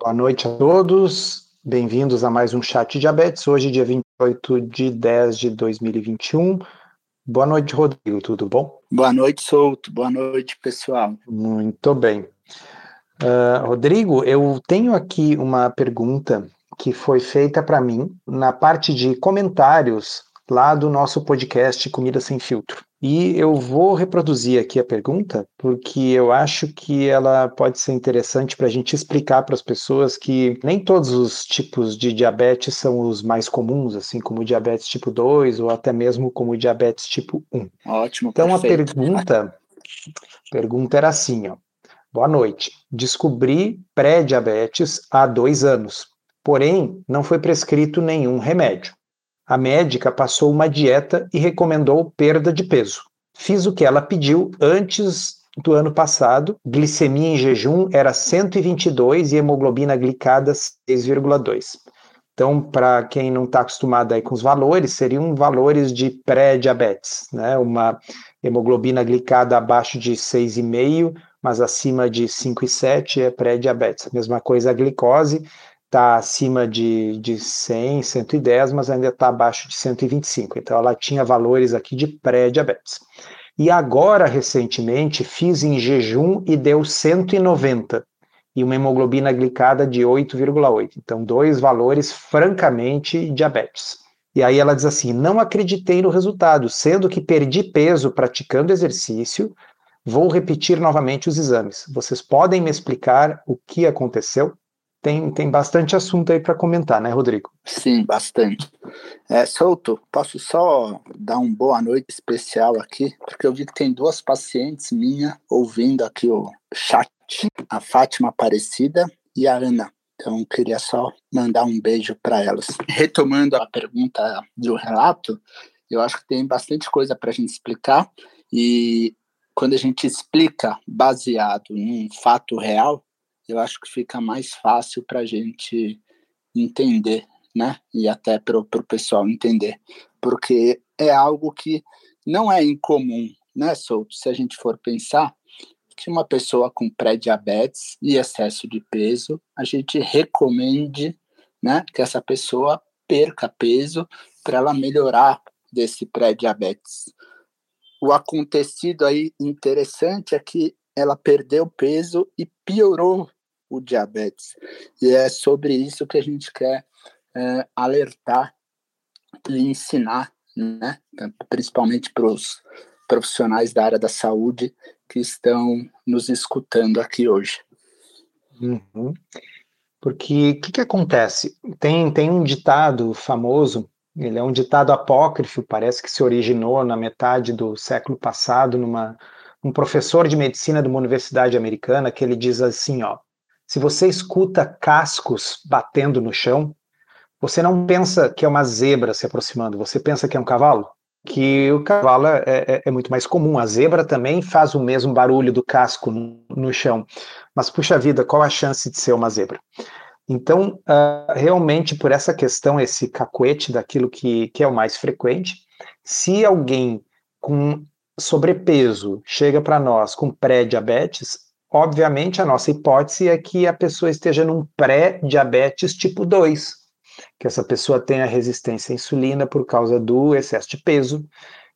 Boa noite a todos. Bem-vindos a mais um Chat Diabetes. Hoje, dia 28 de 10 de 2021. Boa noite, Rodrigo. Tudo bom? Boa noite, Souto. Boa noite, pessoal. Muito bem. Uh, Rodrigo, eu tenho aqui uma pergunta que foi feita para mim na parte de comentários lá do nosso podcast Comida Sem Filtro. E eu vou reproduzir aqui a pergunta, porque eu acho que ela pode ser interessante para a gente explicar para as pessoas que nem todos os tipos de diabetes são os mais comuns, assim como o diabetes tipo 2 ou até mesmo como o diabetes tipo 1. Ótimo, Então perfeito. a pergunta, pergunta era assim, ó. Boa noite. Descobri pré-diabetes há dois anos, porém não foi prescrito nenhum remédio. A médica passou uma dieta e recomendou perda de peso. Fiz o que ela pediu antes do ano passado. Glicemia em jejum era 122 e hemoglobina glicada 6,2. Então, para quem não está acostumado aí com os valores, seriam valores de pré-diabetes, né? Uma hemoglobina glicada abaixo de 6,5, mas acima de 5,7 é pré-diabetes. A mesma coisa a glicose, está acima de, de 100, 110, mas ainda está abaixo de 125. Então, ela tinha valores aqui de pré-diabetes. E agora, recentemente, fiz em jejum e deu 190 e uma hemoglobina glicada de 8,8. Então, dois valores francamente diabetes. E aí ela diz assim: não acreditei no resultado, sendo que perdi peso praticando exercício, vou repetir novamente os exames. Vocês podem me explicar o que aconteceu? Tem, tem bastante assunto aí para comentar, né, Rodrigo? Sim, bastante. É, Souto, posso só dar um boa noite especial aqui, porque eu vi que tem duas pacientes minhas ouvindo aqui o chat, a Fátima Aparecida e a Ana. Então, queria só mandar um beijo para elas. Retomando a pergunta do relato, eu acho que tem bastante coisa para a gente explicar, e quando a gente explica baseado em um fato real, eu acho que fica mais fácil para a gente entender, né? E até para o pessoal entender, porque é algo que não é incomum, né, Souto? Se a gente for pensar que uma pessoa com pré-diabetes e excesso de peso, a gente recomende, né, que essa pessoa perca peso para ela melhorar desse pré-diabetes. O acontecido aí interessante é que ela perdeu peso e piorou o diabetes. E é sobre isso que a gente quer é, alertar e ensinar, né? principalmente para os profissionais da área da saúde que estão nos escutando aqui hoje. Uhum. Porque o que, que acontece? Tem, tem um ditado famoso, ele é um ditado apócrifo, parece que se originou na metade do século passado, numa um professor de medicina de uma universidade americana, que ele diz assim, ó, se você escuta cascos batendo no chão, você não pensa que é uma zebra se aproximando, você pensa que é um cavalo. Que o cavalo é, é, é muito mais comum. A zebra também faz o mesmo barulho do casco no, no chão. Mas, puxa vida, qual a chance de ser uma zebra? Então, uh, realmente, por essa questão, esse cacuete daquilo que, que é o mais frequente, se alguém com sobrepeso chega para nós com pré-diabetes, obviamente, a nossa hipótese é que a pessoa esteja num pré-diabetes tipo 2, que essa pessoa tenha resistência à insulina por causa do excesso de peso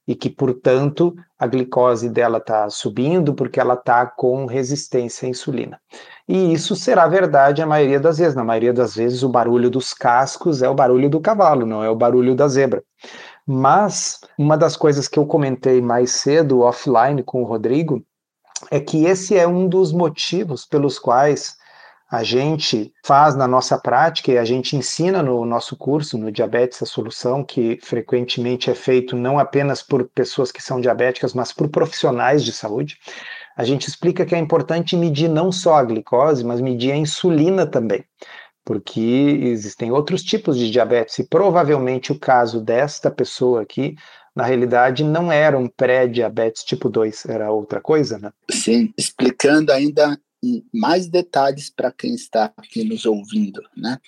e que, portanto, a glicose dela está subindo porque ela está com resistência à insulina. E isso será verdade a maioria das vezes. Na maioria das vezes, o barulho dos cascos é o barulho do cavalo, não é o barulho da zebra. Mas uma das coisas que eu comentei mais cedo offline com o Rodrigo é que esse é um dos motivos pelos quais a gente faz na nossa prática e a gente ensina no nosso curso, no Diabetes a Solução, que frequentemente é feito não apenas por pessoas que são diabéticas, mas por profissionais de saúde. A gente explica que é importante medir não só a glicose, mas medir a insulina também, porque existem outros tipos de diabetes e provavelmente o caso desta pessoa aqui na realidade não era um pré-diabetes tipo 2, era outra coisa, né? Sim, explicando ainda mais detalhes para quem está aqui nos ouvindo, né?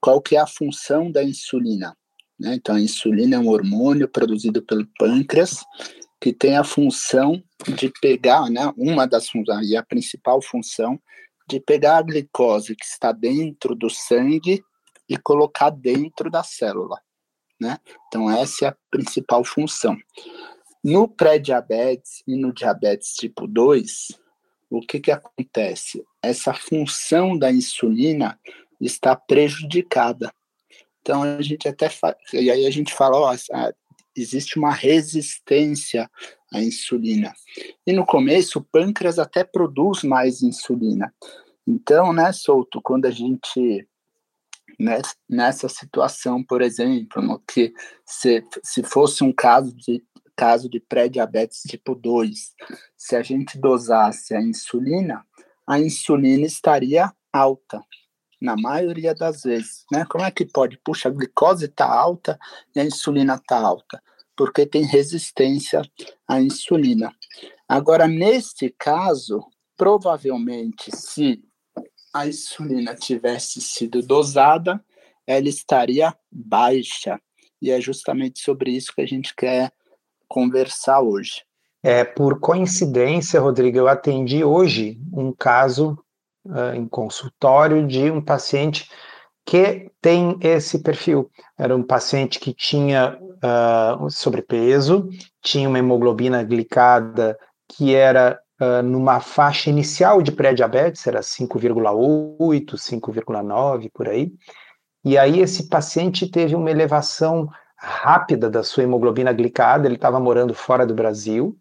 Qual que é a função da insulina? Né? Então, a insulina é um hormônio produzido pelo pâncreas que tem a função de pegar, né? Uma das funções, e a principal função de pegar a glicose que está dentro do sangue e colocar dentro da célula, né? Então essa é a principal função. No pré-diabetes e no diabetes tipo 2, o que que acontece? Essa função da insulina está prejudicada. Então a gente até e aí a gente fala, ó, existe uma resistência à insulina. E no começo o pâncreas até produz mais insulina. Então, né, Souto, quando a gente nessa situação, por exemplo, no que se, se fosse um caso de caso de pré-diabetes tipo 2, se a gente dosasse a insulina, a insulina estaria alta, na maioria das vezes, né? Como é que pode? Puxa, a glicose está alta e a insulina está alta, porque tem resistência à insulina. Agora, neste caso, provavelmente, se a insulina tivesse sido dosada, ela estaria baixa. E é justamente sobre isso que a gente quer conversar hoje. É, por coincidência, Rodrigo, eu atendi hoje um caso uh, em consultório de um paciente que tem esse perfil. Era um paciente que tinha uh, sobrepeso, tinha uma hemoglobina glicada que era uh, numa faixa inicial de pré-diabetes, era 5,8, 5,9 por aí. E aí esse paciente teve uma elevação rápida da sua hemoglobina glicada, ele estava morando fora do Brasil,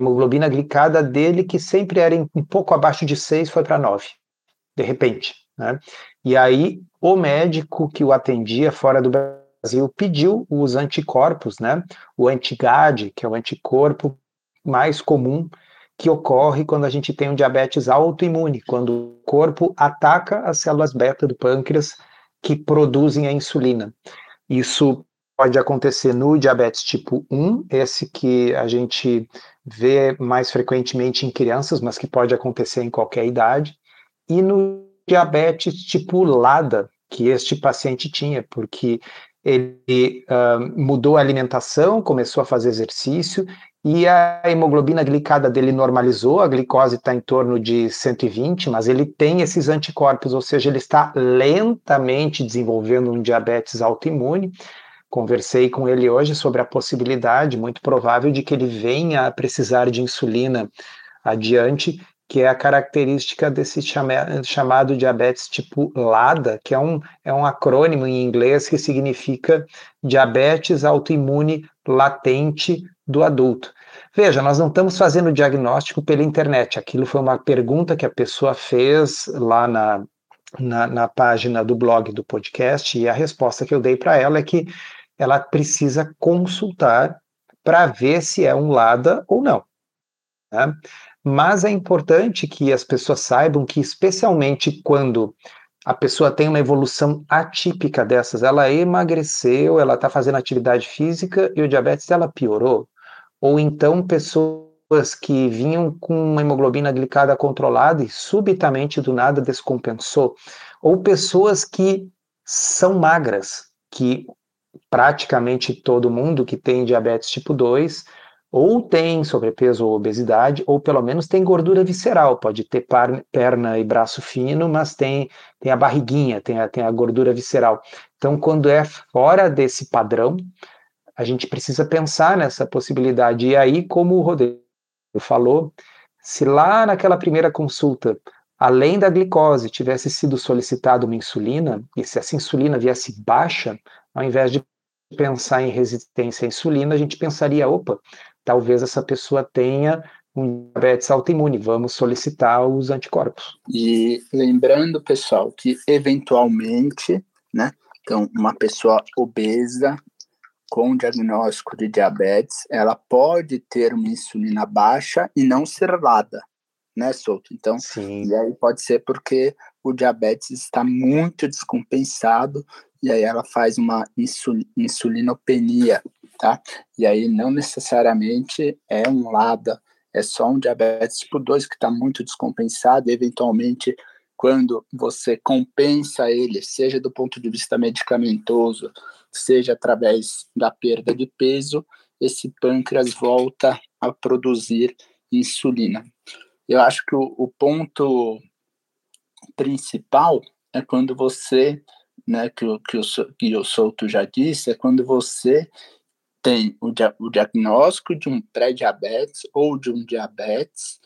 hemoglobina glicada dele, que sempre era um pouco abaixo de 6, foi para 9, de repente. Né? E aí, o médico que o atendia fora do Brasil pediu os anticorpos, né? o antigad, que é o anticorpo mais comum que ocorre quando a gente tem um diabetes autoimune, quando o corpo ataca as células beta do pâncreas que produzem a insulina. Isso pode acontecer no diabetes tipo 1, esse que a gente vê mais frequentemente em crianças, mas que pode acontecer em qualquer idade, e no diabetes tipo LADA, que este paciente tinha, porque ele uh, mudou a alimentação, começou a fazer exercício e a hemoglobina glicada dele normalizou, a glicose está em torno de 120, mas ele tem esses anticorpos, ou seja, ele está lentamente desenvolvendo um diabetes autoimune, Conversei com ele hoje sobre a possibilidade, muito provável, de que ele venha a precisar de insulina adiante, que é a característica desse chamado diabetes tipo LADA, que é um, é um acrônimo em inglês que significa diabetes autoimune latente do adulto. Veja, nós não estamos fazendo diagnóstico pela internet, aquilo foi uma pergunta que a pessoa fez lá na, na, na página do blog do podcast, e a resposta que eu dei para ela é que ela precisa consultar para ver se é um LADA ou não. Né? Mas é importante que as pessoas saibam que, especialmente quando a pessoa tem uma evolução atípica dessas, ela emagreceu, ela está fazendo atividade física e o diabetes dela piorou. Ou então pessoas que vinham com uma hemoglobina glicada controlada e subitamente do nada descompensou. Ou pessoas que são magras, que praticamente todo mundo que tem diabetes tipo 2 ou tem sobrepeso ou obesidade, ou pelo menos tem gordura visceral, pode ter perna e braço fino, mas tem, tem a barriguinha, tem a, tem a gordura visceral. Então, quando é fora desse padrão, a gente precisa pensar nessa possibilidade. E aí, como o Rodrigo falou, se lá naquela primeira consulta, além da glicose, tivesse sido solicitada uma insulina, e se essa insulina viesse baixa, ao invés de pensar em resistência à insulina, a gente pensaria, opa, talvez essa pessoa tenha um diabetes autoimune, vamos solicitar os anticorpos. E lembrando, pessoal, que eventualmente, né, então uma pessoa obesa com diagnóstico de diabetes, ela pode ter uma insulina baixa e não ser lada, né, Souto? Então, Sim. e aí pode ser porque o diabetes está muito descompensado e aí ela faz uma insulinopenia, tá? E aí não necessariamente é um LADA, é só um diabetes tipo 2 que está muito descompensado, e eventualmente quando você compensa ele, seja do ponto de vista medicamentoso, seja através da perda de peso, esse pâncreas volta a produzir insulina. Eu acho que o, o ponto principal é quando você, né, que, que, o, que o Souto já disse, é quando você tem o, dia, o diagnóstico de um pré-diabetes ou de um diabetes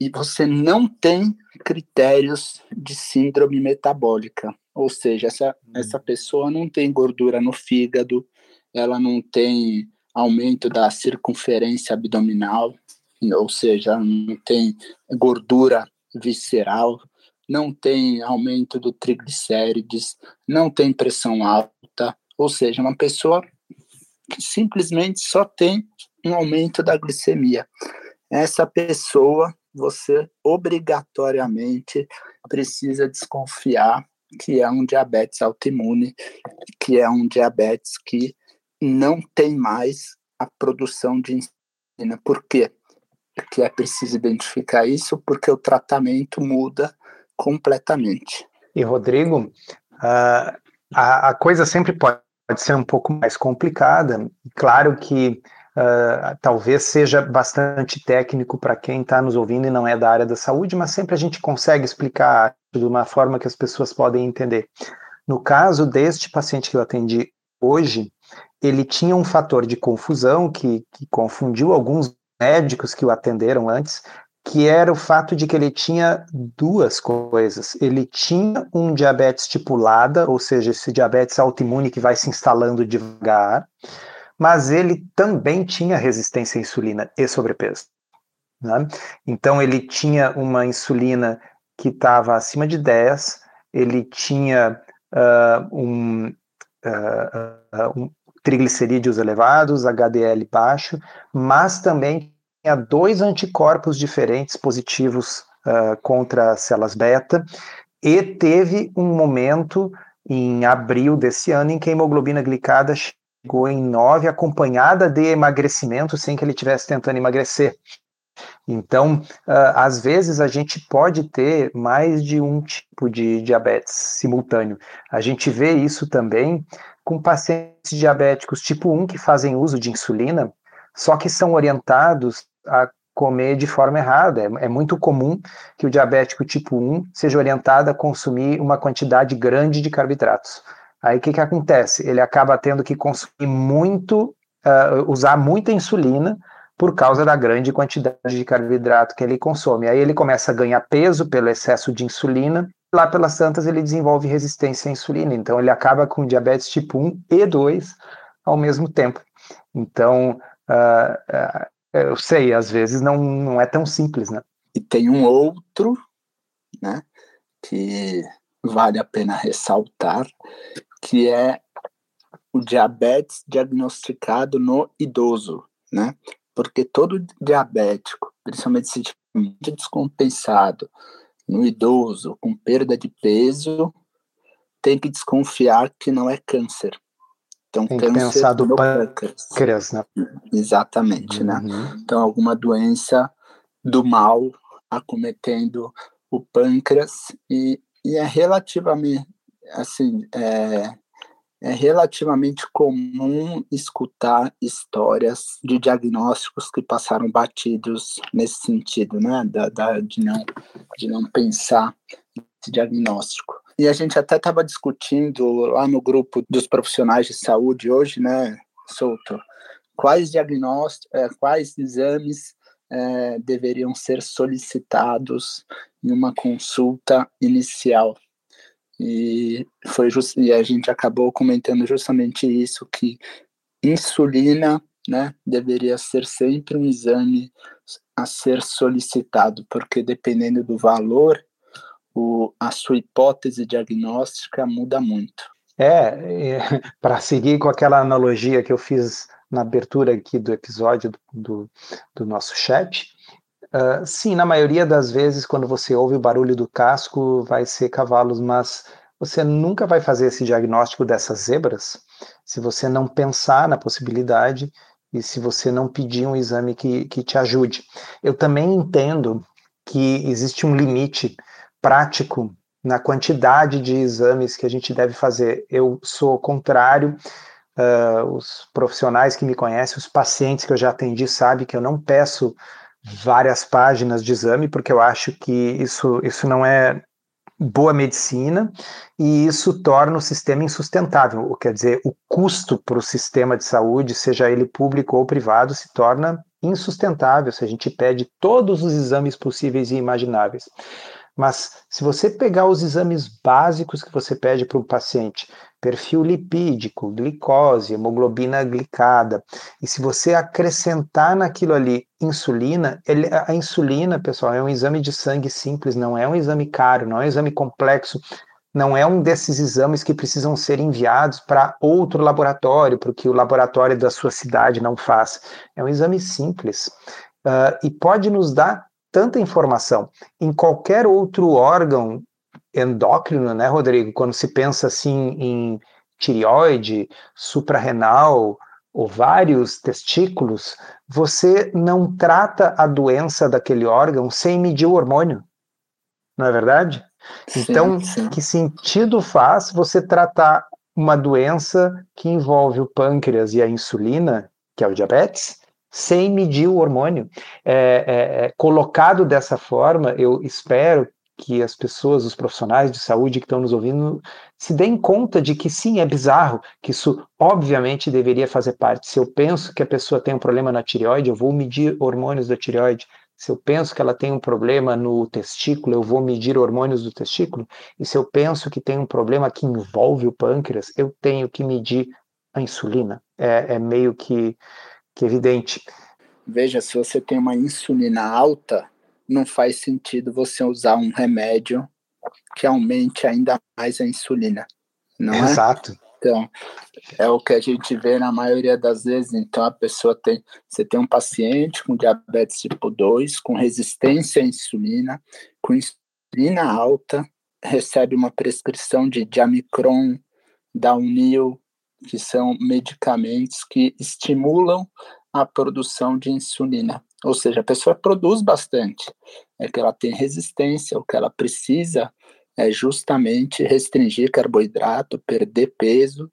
e você não tem critérios de síndrome metabólica, ou seja, essa, hum. essa pessoa não tem gordura no fígado, ela não tem aumento da circunferência abdominal, ou seja, não tem gordura visceral, não tem aumento do triglicérides, não tem pressão alta, ou seja, uma pessoa que simplesmente só tem um aumento da glicemia. Essa pessoa, você obrigatoriamente precisa desconfiar que é um diabetes autoimune, que é um diabetes que não tem mais a produção de insulina. Por quê? Porque é preciso identificar isso, porque o tratamento muda completamente. E, Rodrigo, uh, a, a coisa sempre pode ser um pouco mais complicada. Claro que Uh, talvez seja bastante técnico para quem está nos ouvindo e não é da área da saúde, mas sempre a gente consegue explicar de uma forma que as pessoas podem entender. No caso deste paciente que eu atendi hoje, ele tinha um fator de confusão que, que confundiu alguns médicos que o atenderam antes, que era o fato de que ele tinha duas coisas. Ele tinha um diabetes tipulada, ou seja, esse diabetes autoimune que vai se instalando devagar, mas ele também tinha resistência à insulina e sobrepeso. Né? Então, ele tinha uma insulina que estava acima de 10, ele tinha uh, um, uh, um triglicerídeos elevados, HDL baixo, mas também tinha dois anticorpos diferentes positivos uh, contra células beta, e teve um momento em abril desse ano em que a hemoglobina glicada chegou em 9, acompanhada de emagrecimento, sem que ele estivesse tentando emagrecer. Então, uh, às vezes a gente pode ter mais de um tipo de diabetes simultâneo. A gente vê isso também com pacientes diabéticos tipo 1 que fazem uso de insulina, só que são orientados a comer de forma errada. É, é, muito comum que o diabético tipo 1 seja orientado a consumir uma quantidade grande de carboidratos. Aí o que, que acontece? Ele acaba tendo que consumir muito, uh, usar muita insulina por causa da grande quantidade de carboidrato que ele consome. Aí ele começa a ganhar peso pelo excesso de insulina. Lá pelas tantas ele desenvolve resistência à insulina. Então ele acaba com diabetes tipo 1 e 2 ao mesmo tempo. Então, uh, uh, eu sei, às vezes não, não é tão simples, né? E tem um outro, né, que vale a pena ressaltar, que é o diabetes diagnosticado no idoso, né? Porque todo diabético, principalmente se descompensado no idoso, com perda de peso, tem que desconfiar que não é câncer. Então, Tem que pensar do pâncreas, né? Exatamente, né? uhum. né? Então, alguma doença do mal acometendo o pâncreas e, e é relativamente, assim, é, é relativamente comum escutar histórias de diagnósticos que passaram batidos nesse sentido, né? Da, da, de, não, de não pensar esse diagnóstico. E a gente até estava discutindo lá no grupo dos profissionais de saúde hoje, né, Souto, quais diagnósticos, é, quais exames é, deveriam ser solicitados em uma consulta inicial. E foi e a gente acabou comentando justamente isso que insulina, né, deveria ser sempre um exame a ser solicitado, porque dependendo do valor o, a sua hipótese diagnóstica muda muito. É, é para seguir com aquela analogia que eu fiz na abertura aqui do episódio do, do, do nosso chat, uh, sim, na maioria das vezes, quando você ouve o barulho do casco, vai ser cavalos, mas você nunca vai fazer esse diagnóstico dessas zebras se você não pensar na possibilidade e se você não pedir um exame que, que te ajude. Eu também entendo que existe um limite prático na quantidade de exames que a gente deve fazer. Eu sou contrário. Uh, os profissionais que me conhecem, os pacientes que eu já atendi, sabem que eu não peço várias páginas de exame, porque eu acho que isso, isso não é boa medicina e isso torna o sistema insustentável. Quer dizer, o custo para o sistema de saúde, seja ele público ou privado, se torna insustentável se a gente pede todos os exames possíveis e imagináveis. Mas se você pegar os exames básicos que você pede para um paciente, perfil lipídico, glicose, hemoglobina glicada, e se você acrescentar naquilo ali insulina, ele, a insulina, pessoal, é um exame de sangue simples, não é um exame caro, não é um exame complexo, não é um desses exames que precisam ser enviados para outro laboratório, porque o laboratório da sua cidade não faz. É um exame simples. Uh, e pode nos dar tanta informação. Em qualquer outro órgão endócrino, né, Rodrigo? Quando se pensa assim em tireoide, suprarrenal, ovários, testículos, você não trata a doença daquele órgão sem medir o hormônio. Não é verdade? Sim, então, sim. que sentido faz você tratar uma doença que envolve o pâncreas e a insulina, que é o diabetes, sem medir o hormônio? É, é, é, colocado dessa forma, eu espero que as pessoas, os profissionais de saúde que estão nos ouvindo, se deem conta de que sim, é bizarro, que isso obviamente deveria fazer parte. Se eu penso que a pessoa tem um problema na tireoide, eu vou medir hormônios da tireoide. Se eu penso que ela tem um problema no testículo, eu vou medir hormônios do testículo. E se eu penso que tem um problema que envolve o pâncreas, eu tenho que medir a insulina. É, é meio que, que evidente. Veja, se você tem uma insulina alta, não faz sentido você usar um remédio que aumente ainda mais a insulina. Não é? Exato. Então, é o que a gente vê na maioria das vezes. Então, a pessoa tem. Você tem um paciente com diabetes tipo 2, com resistência à insulina, com insulina alta, recebe uma prescrição de Diamicron, Downil, que são medicamentos que estimulam a produção de insulina. Ou seja, a pessoa produz bastante, é que ela tem resistência, o que ela precisa é justamente restringir carboidrato, perder peso,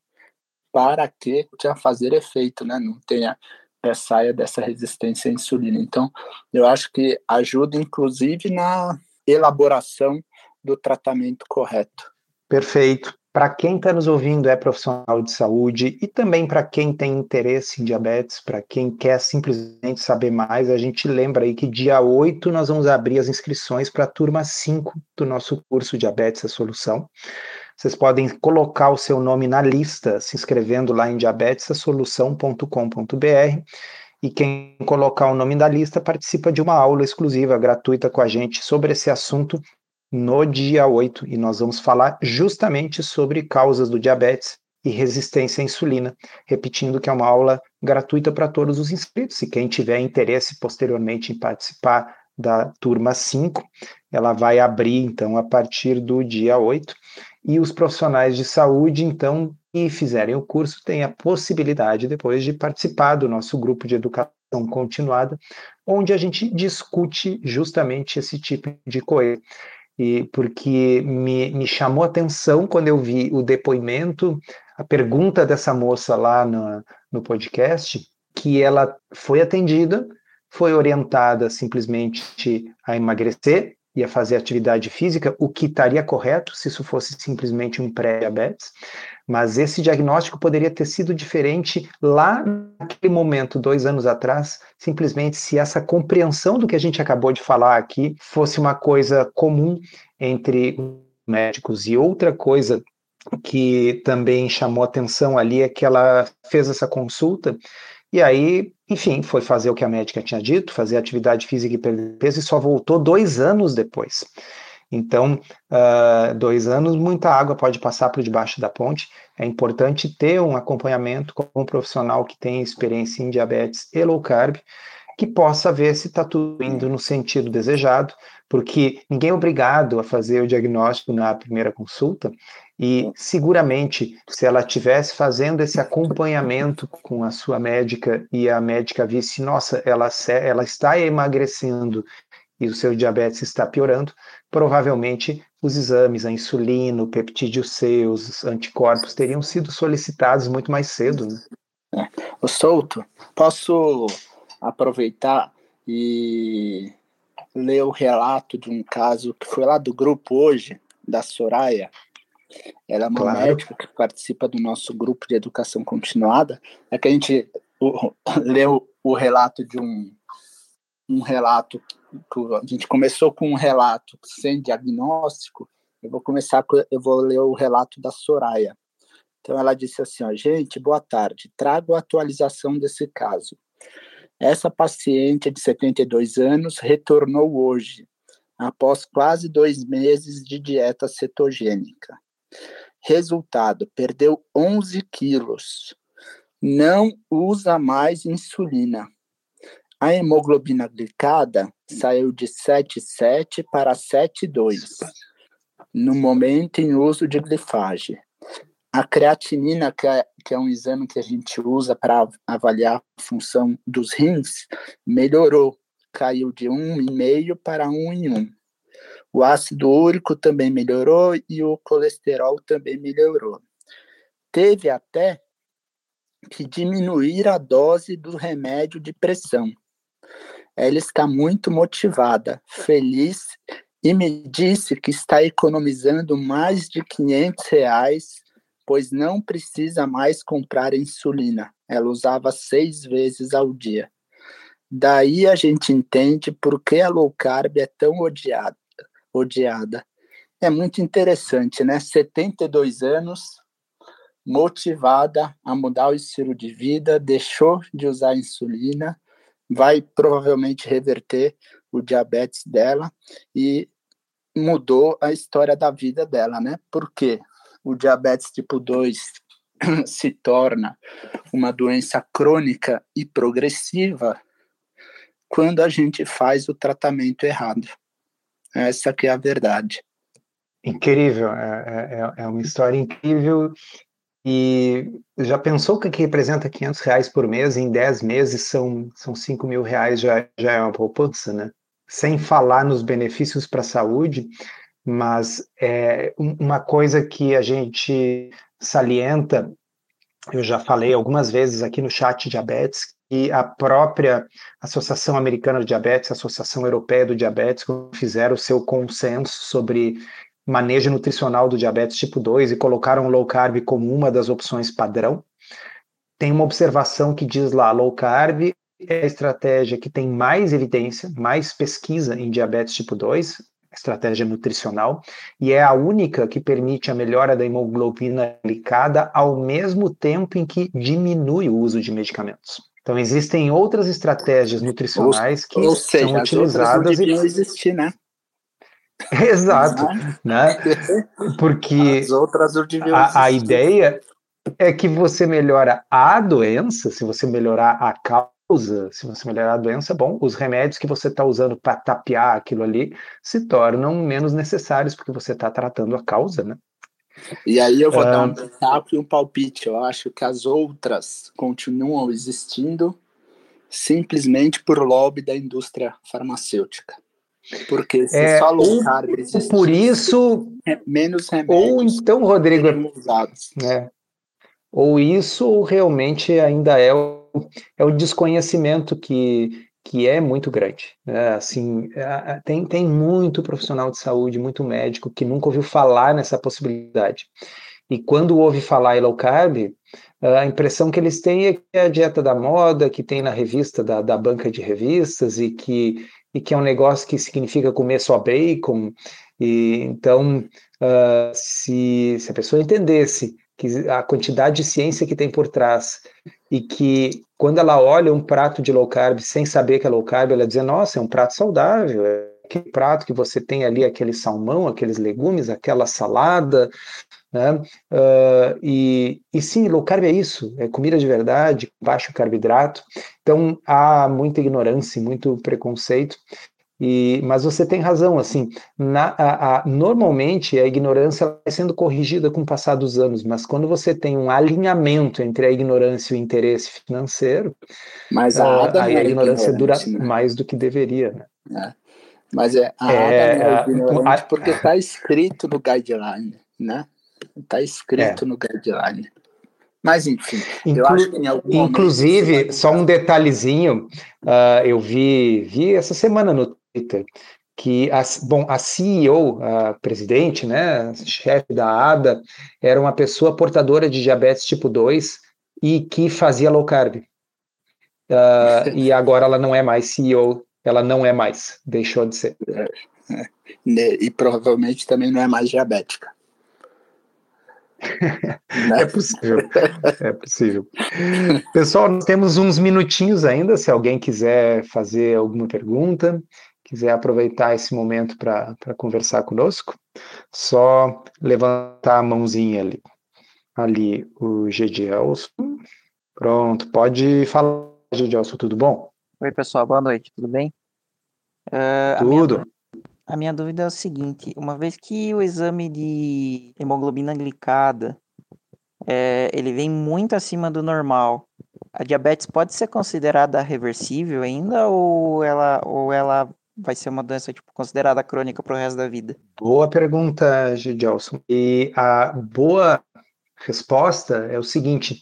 para que já fazer efeito, né? Não tenha é, saia dessa resistência à insulina. Então, eu acho que ajuda, inclusive, na elaboração do tratamento correto. Perfeito para quem está nos ouvindo é profissional de saúde e também para quem tem interesse em diabetes, para quem quer simplesmente saber mais, a gente lembra aí que dia 8 nós vamos abrir as inscrições para a turma 5 do nosso curso Diabetes a Solução. Vocês podem colocar o seu nome na lista, se inscrevendo lá em diabetesasolução.com.br e quem colocar o nome da lista participa de uma aula exclusiva gratuita com a gente sobre esse assunto no dia 8 e nós vamos falar justamente sobre causas do diabetes e resistência à insulina, repetindo que é uma aula gratuita para todos os inscritos e quem tiver interesse posteriormente em participar da turma 5, ela vai abrir então a partir do dia 8 e os profissionais de saúde então que fizerem o curso têm a possibilidade depois de participar do nosso grupo de educação continuada, onde a gente discute justamente esse tipo de coisa e porque me, me chamou a atenção quando eu vi o depoimento, a pergunta dessa moça lá no, no podcast, que ela foi atendida, foi orientada simplesmente a emagrecer e a fazer atividade física, o que estaria correto se isso fosse simplesmente um pré-diabetes, mas esse diagnóstico poderia ter sido diferente lá naquele momento, dois anos atrás, simplesmente se essa compreensão do que a gente acabou de falar aqui fosse uma coisa comum entre médicos. E outra coisa que também chamou atenção ali é que ela fez essa consulta e aí, enfim, foi fazer o que a médica tinha dito, fazer atividade física e perder peso e só voltou dois anos depois. Então, uh, dois anos, muita água pode passar por debaixo da ponte. É importante ter um acompanhamento com um profissional que tem experiência em diabetes e low carb, que possa ver se está tudo indo no sentido desejado, porque ninguém é obrigado a fazer o diagnóstico na primeira consulta, e seguramente, se ela estivesse fazendo esse acompanhamento com a sua médica e a médica visse, nossa, ela, ela está emagrecendo e o seu diabetes está piorando, provavelmente os exames, a insulina, o peptídeo C, os anticorpos teriam sido solicitados muito mais cedo. Né? É. O Souto, posso aproveitar e ler o relato de um caso que foi lá do grupo hoje, da Soraya. Ela é uma claro. médica que participa do nosso grupo de educação continuada. É que a gente leu o relato de um, um relato. A gente começou com um relato sem diagnóstico. Eu vou começar, eu vou ler o relato da Soraya. Então ela disse assim: ó, gente, boa tarde. Trago a atualização desse caso. Essa paciente de 72 anos retornou hoje, após quase dois meses de dieta cetogênica. Resultado: perdeu 11 quilos. Não usa mais insulina. A hemoglobina glicada saiu de 7,7 para 7,2 no momento em uso de glifage. A creatinina, que é, que é um exame que a gente usa para avaliar a função dos rins, melhorou, caiu de 1,5 para 1 em 1. O ácido úrico também melhorou e o colesterol também melhorou. Teve até que diminuir a dose do remédio de pressão. Ela está muito motivada, feliz e me disse que está economizando mais de 500 reais pois não precisa mais comprar insulina. Ela usava seis vezes ao dia. Daí a gente entende por que a low carb é tão odiada. Odiada. É muito interessante, né? 72 anos, motivada a mudar o estilo de vida, deixou de usar insulina, vai provavelmente reverter o diabetes dela e mudou a história da vida dela, né? Por quê? o diabetes tipo 2 se torna uma doença crônica e progressiva quando a gente faz o tratamento errado. Essa que é a verdade. Incrível, é, é, é uma história incrível e já pensou que, que representa 500 reais por mês em 10 meses são, são 5 mil reais, já, já é uma poupança, né? Sem falar nos benefícios para a saúde, mas é uma coisa que a gente salienta, eu já falei algumas vezes aqui no chat diabetes, que a própria Associação Americana de Diabetes, a Associação Europeia do Diabetes, fizeram o seu consenso sobre manejo nutricional do diabetes tipo 2 e colocaram low carb como uma das opções padrão. Tem uma observação que diz lá, low carb é a estratégia que tem mais evidência, mais pesquisa em diabetes tipo 2, estratégia nutricional, e é a única que permite a melhora da hemoglobina glicada ao mesmo tempo em que diminui o uso de medicamentos. Então, existem outras estratégias nutricionais que ou seja, são utilizadas. E... existir, né? Exato, né? Porque as outras a, a ideia é que você melhora a doença, se você melhorar a causa usa, se você melhorar a doença, bom, os remédios que você está usando para tapear aquilo ali se tornam menos necessários porque você está tratando a causa, né? E aí eu vou dar um destaque e um palpite. Eu acho que as outras continuam existindo simplesmente por lobby da indústria farmacêutica. Porque se é, só low carb existisse, por isso menos remédios ou então Rodrigo usados. É, ou isso realmente ainda é o é o desconhecimento que, que é muito grande. Né? Assim, é, tem, tem muito profissional de saúde, muito médico que nunca ouviu falar nessa possibilidade. E quando ouve falar em low carb, a impressão que eles têm é que é a dieta da moda, que tem na revista da, da banca de revistas e que, e que é um negócio que significa comer só bacon. E então, uh, se, se a pessoa entendesse que a quantidade de ciência que tem por trás e que quando ela olha um prato de low carb sem saber que é low carb, ela diz: "Nossa, é um prato saudável, é aquele prato que você tem ali aquele salmão, aqueles legumes, aquela salada, né? Uh, e, e sim, low carb é isso, é comida de verdade, baixo carboidrato. Então há muita ignorância, muito preconceito. E, mas você tem razão, assim, na, a, a, normalmente a ignorância vai sendo corrigida com o passar dos anos, mas quando você tem um alinhamento entre a ignorância e o interesse financeiro, mas a, a, a ignorância dura né? mais do que deveria. Né? É. Mas é, a é, é ignorante porque está escrito no guideline, né? Está escrito é. no guideline. Mas, enfim, Inclu eu acho que em algum Inclusive, só um detalhezinho, uh, eu vi, vi essa semana no que a, bom, a CEO, a presidente, né, chefe da ADA, era uma pessoa portadora de diabetes tipo 2 e que fazia low carb. Uh, e agora ela não é mais CEO, ela não é mais, deixou de ser. É, é. E provavelmente também não é mais diabética. é possível, é possível. Pessoal, nós temos uns minutinhos ainda, se alguém quiser fazer alguma pergunta quiser aproveitar esse momento para conversar conosco, só levantar a mãozinha ali. Ali, o Gedielson. Pronto, pode falar, Gedielson, tudo bom? Oi, pessoal, boa noite, tudo bem? Uh, tudo. A minha, a minha dúvida é o seguinte: uma vez que o exame de hemoglobina glicada é, ele vem muito acima do normal, a diabetes pode ser considerada reversível ainda ou ela, ou ela vai ser uma doença tipo, considerada crônica para o resto da vida? Boa pergunta, Gidilson. E a boa resposta é o seguinte: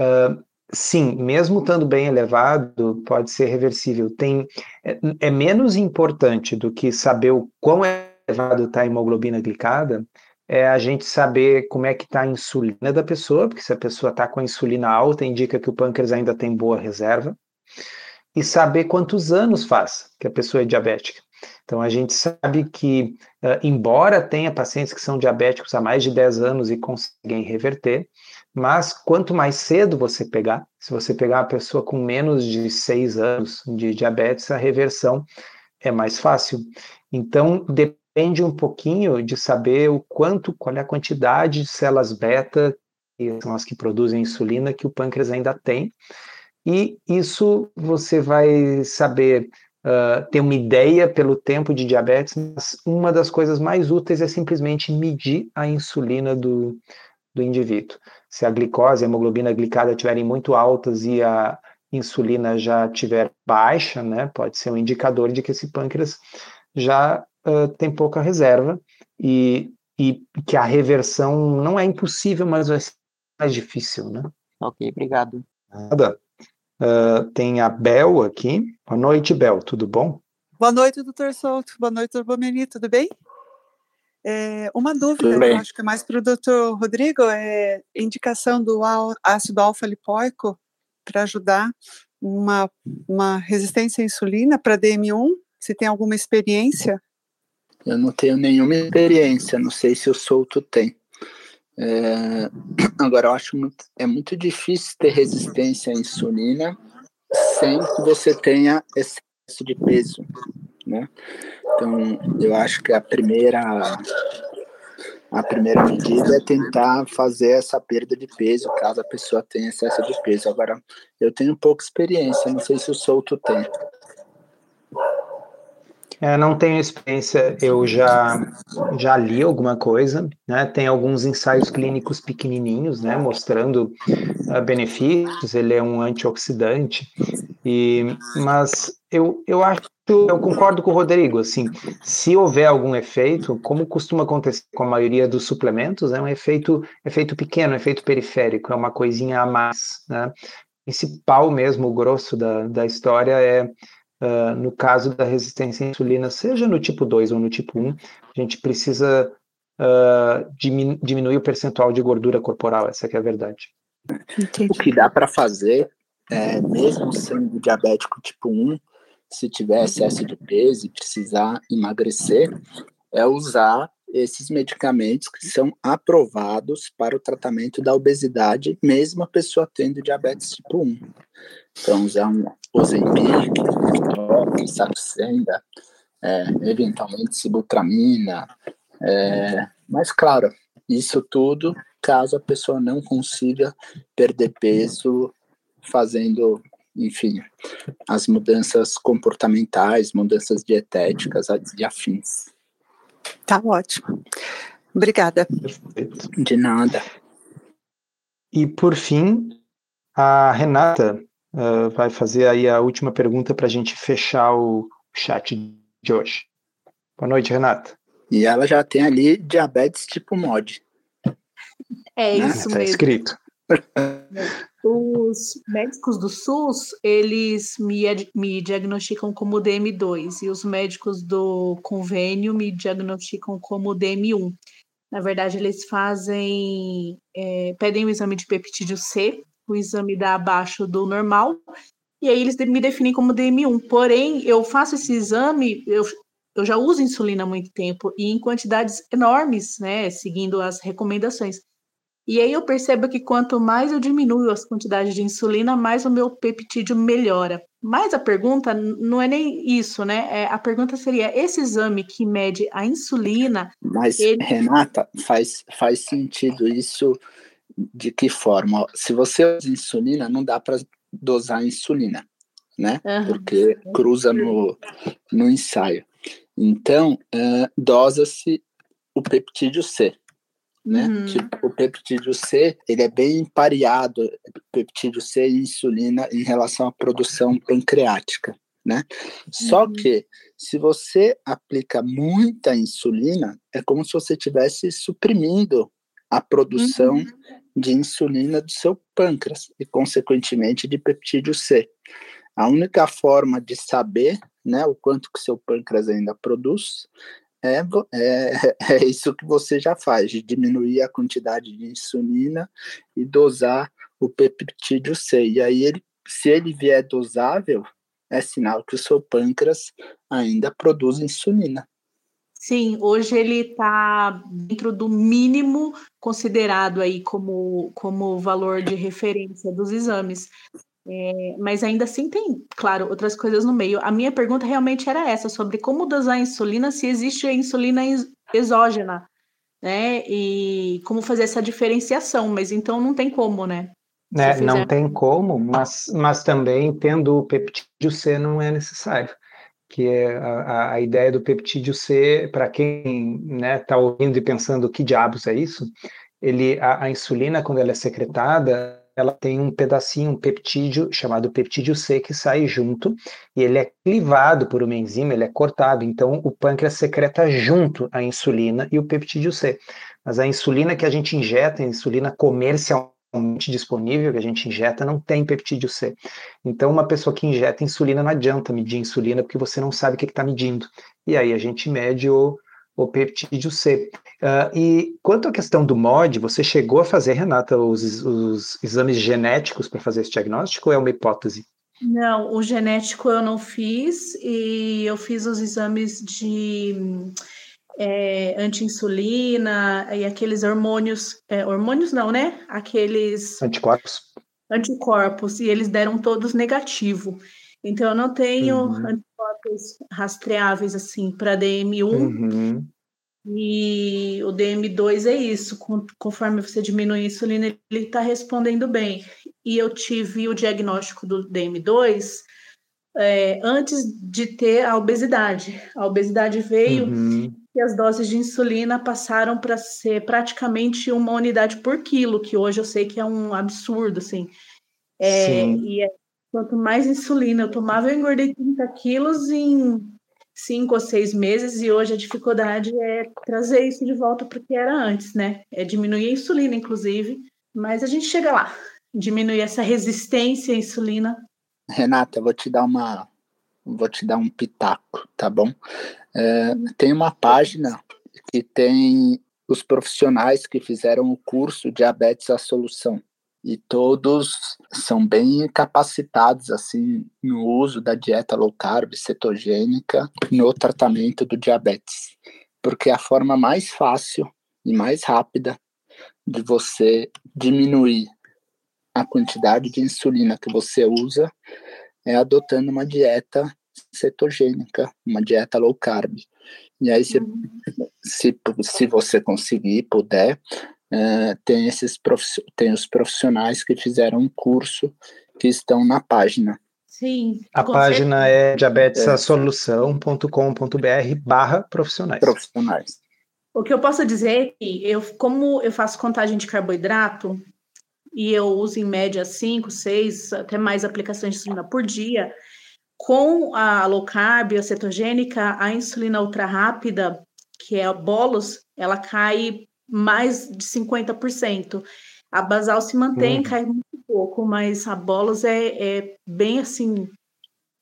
uh, sim, mesmo estando bem elevado, pode ser reversível. Tem, é, é menos importante do que saber o quão elevado está a hemoglobina glicada, é a gente saber como é que está a insulina da pessoa, porque se a pessoa está com a insulina alta, indica que o pâncreas ainda tem boa reserva e saber quantos anos faz que a pessoa é diabética. Então, a gente sabe que, uh, embora tenha pacientes que são diabéticos há mais de 10 anos e conseguem reverter, mas quanto mais cedo você pegar, se você pegar uma pessoa com menos de 6 anos de diabetes, a reversão é mais fácil. Então, depende um pouquinho de saber o quanto, qual é a quantidade de células beta, que são as que produzem insulina, que o pâncreas ainda tem, e isso você vai saber uh, ter uma ideia pelo tempo de diabetes, mas uma das coisas mais úteis é simplesmente medir a insulina do, do indivíduo. Se a glicose, a hemoglobina glicada estiverem muito altas e a insulina já estiver baixa, né, pode ser um indicador de que esse pâncreas já uh, tem pouca reserva e, e que a reversão não é impossível, mas vai ser mais difícil, né? Ok, obrigado. Nada. Uh, tem a Bel aqui. Boa noite, Bel, tudo bom? Boa noite, doutor Souto. Boa noite, doutor Bomeni, tudo bem? É, uma dúvida, eu acho que é mais para o doutor Rodrigo, é indicação do ácido alfa-lipoico para ajudar uma, uma resistência à insulina para DM1, se tem alguma experiência? Eu não tenho nenhuma experiência, não sei se o Souto tem. É, agora, eu acho muito, é muito difícil ter resistência à insulina sem que você tenha excesso de peso, né? Então, eu acho que a primeira a primeira medida é tentar fazer essa perda de peso, caso a pessoa tenha excesso de peso. Agora, eu tenho pouca experiência, não sei se o Souto tem. É, não tenho experiência, eu já, já li alguma coisa, né? Tem alguns ensaios clínicos pequenininhos, né? Mostrando uh, benefícios, ele é um antioxidante, e, mas eu, eu acho, eu concordo com o Rodrigo, assim, se houver algum efeito, como costuma acontecer com a maioria dos suplementos, é um efeito, efeito pequeno, efeito periférico, é uma coisinha a mais, né? O principal mesmo, o grosso da, da história é uh, no caso da resistência à insulina, seja no tipo 2 ou no tipo 1, a gente precisa uh, diminu diminuir o percentual de gordura corporal, essa é a verdade. Entendi. O que dá para fazer, é, mesmo sendo diabético tipo 1, se tiver excesso de peso e precisar emagrecer, é usar esses medicamentos que são aprovados para o tratamento da obesidade, mesmo a pessoa tendo diabetes tipo 1. Então, usar um Ozempic, Toque, Saxenda, é, eventualmente Sibutramina, é, mas, claro, isso tudo caso a pessoa não consiga perder peso fazendo, enfim, as mudanças comportamentais, mudanças dietéticas e afins. Tá ótimo. Obrigada. De nada. E por fim, a Renata uh, vai fazer aí a última pergunta para a gente fechar o chat de hoje. Boa noite, Renata. E ela já tem ali diabetes tipo mod. É né? isso tá mesmo. escrito. Os médicos do SUS, eles me, me diagnosticam como DM2 e os médicos do convênio me diagnosticam como DM1. Na verdade, eles fazem, é, pedem o exame de peptídeo C, o exame dá abaixo do normal, e aí eles me definem como DM1. Porém, eu faço esse exame, eu, eu já uso insulina há muito tempo, e em quantidades enormes, né, seguindo as recomendações. E aí eu percebo que quanto mais eu diminuo as quantidades de insulina, mais o meu peptídeo melhora. Mas a pergunta não é nem isso, né? É, a pergunta seria: esse exame que mede a insulina. Mas, ele... Renata, faz, faz sentido isso de que forma? Se você usa insulina, não dá para dosar insulina, né? Uhum. Porque cruza no, no ensaio. Então, uh, dosa-se o peptídeo C né? Uhum. Tipo, o peptídeo C, ele é bem pareado, peptídeo C e insulina em relação à produção pancreática, né? Só uhum. que se você aplica muita insulina, é como se você estivesse suprimindo a produção uhum. De insulina do seu pâncreas e, consequentemente, de peptídeo C. A única forma de saber né, o quanto que seu pâncreas ainda produz é, é, é isso que você já faz, de diminuir a quantidade de insulina e dosar o peptídeo C. E aí, ele, se ele vier dosável, é sinal que o seu pâncreas ainda produz insulina. Sim, hoje ele está dentro do mínimo considerado aí como, como valor de referência dos exames. É, mas ainda assim tem, claro, outras coisas no meio. A minha pergunta realmente era essa, sobre como dosar a insulina, se existe a insulina exógena, né? E como fazer essa diferenciação, mas então não tem como, né? né não tem como, mas, mas também tendo o peptídeo C não é necessário. Que é a, a ideia do peptídeo C, para quem está né, tá ouvindo e pensando que diabos é isso, ele, a, a insulina, quando ela é secretada, ela tem um pedacinho, um peptídeo chamado peptídeo C que sai junto e ele é clivado por uma enzima, ele é cortado. Então o pâncreas secreta junto a insulina e o peptídeo C. Mas a insulina que a gente injeta, a insulina disponível que a gente injeta não tem peptídeo C. Então uma pessoa que injeta insulina não adianta medir insulina porque você não sabe o que está medindo. E aí a gente mede o o peptídeo C. Uh, e quanto à questão do MOD, você chegou a fazer, Renata, os, os exames genéticos para fazer esse diagnóstico ou é uma hipótese? Não, o genético eu não fiz e eu fiz os exames de é, anti-insulina e aqueles hormônios, é, hormônios não, né? Aqueles anticorpos. Anticorpos, e eles deram todos negativo. Então, eu não tenho uhum. anticorpos rastreáveis assim para DM1. Uhum. E o DM2 é isso, conforme você diminui a insulina, ele está respondendo bem. E eu tive o diagnóstico do DM2 é, antes de ter a obesidade. A obesidade veio uhum. E as doses de insulina passaram para ser praticamente uma unidade por quilo, que hoje eu sei que é um absurdo, assim. É, e é Quanto mais insulina eu tomava, eu engordei 30 quilos em cinco ou seis meses, e hoje a dificuldade é trazer isso de volta para o que era antes, né? É diminuir a insulina, inclusive, mas a gente chega lá, diminuir essa resistência à insulina. Renata, eu vou te dar uma. Vou te dar um pitaco, tá bom? É, tem uma página que tem os profissionais que fizeram o curso Diabetes à Solução. E todos são bem capacitados assim no uso da dieta low carb cetogênica no tratamento do diabetes, porque é a forma mais fácil e mais rápida de você diminuir a quantidade de insulina que você usa é adotando uma dieta cetogênica, uma dieta low carb. E aí, se, uhum. se, se você conseguir, puder, é, tem, esses tem os profissionais que fizeram um curso que estão na página. Sim. A página certeza. é diabetesasolução.com.br barra profissionais. Profissionais. O que eu posso dizer é que eu, como eu faço contagem de carboidrato e eu uso em média 5, 6, até mais aplicações de insulina por dia, com a low carb, a cetogênica, a insulina ultra rápida, que é a bolos, ela cai mais de 50%. A basal se mantém, uhum. cai muito pouco, mas a bolos é, é bem assim,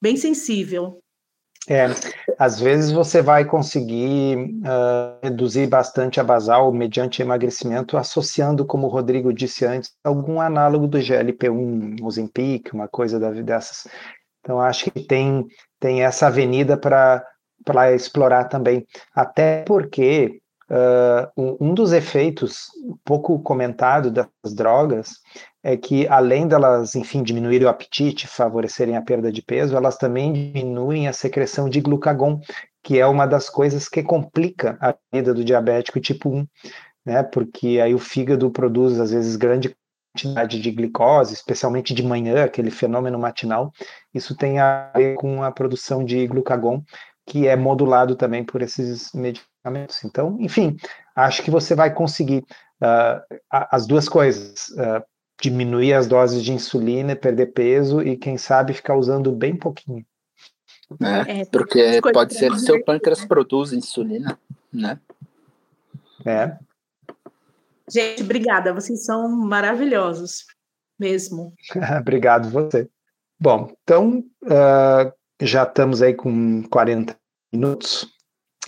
bem sensível. É, às vezes você vai conseguir uh, reduzir bastante a basal mediante emagrecimento, associando, como o Rodrigo disse antes, algum análogo do GLP-1, Ozempic, uma coisa dessas. Então, acho que tem, tem essa avenida para explorar também. Até porque uh, um dos efeitos pouco comentado das drogas é que, além delas, enfim, diminuírem o apetite, favorecerem a perda de peso, elas também diminuem a secreção de glucagon, que é uma das coisas que complica a vida do diabético tipo 1, né? Porque aí o fígado produz, às vezes, grande quantidade de glicose, especialmente de manhã, aquele fenômeno matinal. Isso tem a ver com a produção de glucagon, que é modulado também por esses medicamentos. Então, enfim, acho que você vai conseguir uh, as duas coisas. Uh, diminuir as doses de insulina, perder peso e, quem sabe, ficar usando bem pouquinho. É, é porque pode ser que seu pâncreas produza insulina, né? É. Gente, obrigada. Vocês são maravilhosos, mesmo. Obrigado você. Bom, então uh, já estamos aí com 40 minutos.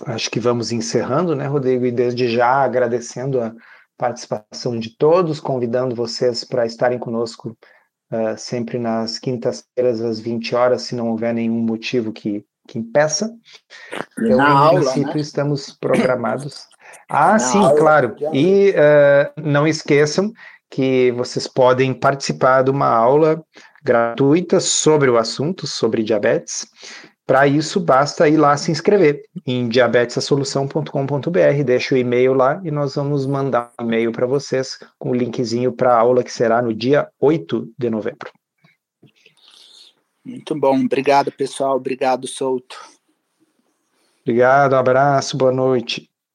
Acho que vamos encerrando, né, Rodrigo? E desde já agradecendo a participação de todos, convidando vocês para estarem conosco uh, sempre nas quintas-feiras às 20 horas, se não houver nenhum motivo que, que impeça. Então, Na em aula, princípio, né? estamos programados. Ah, sim, claro. E uh, não esqueçam que vocês podem participar de uma aula gratuita sobre o assunto, sobre diabetes. Para isso, basta ir lá se inscrever em diabetesasolução.com.br, deixa o e-mail lá e nós vamos mandar um e-mail para vocês com o linkzinho para a aula que será no dia 8 de novembro. Muito bom, obrigado pessoal, obrigado Souto. Obrigado, um abraço, boa noite.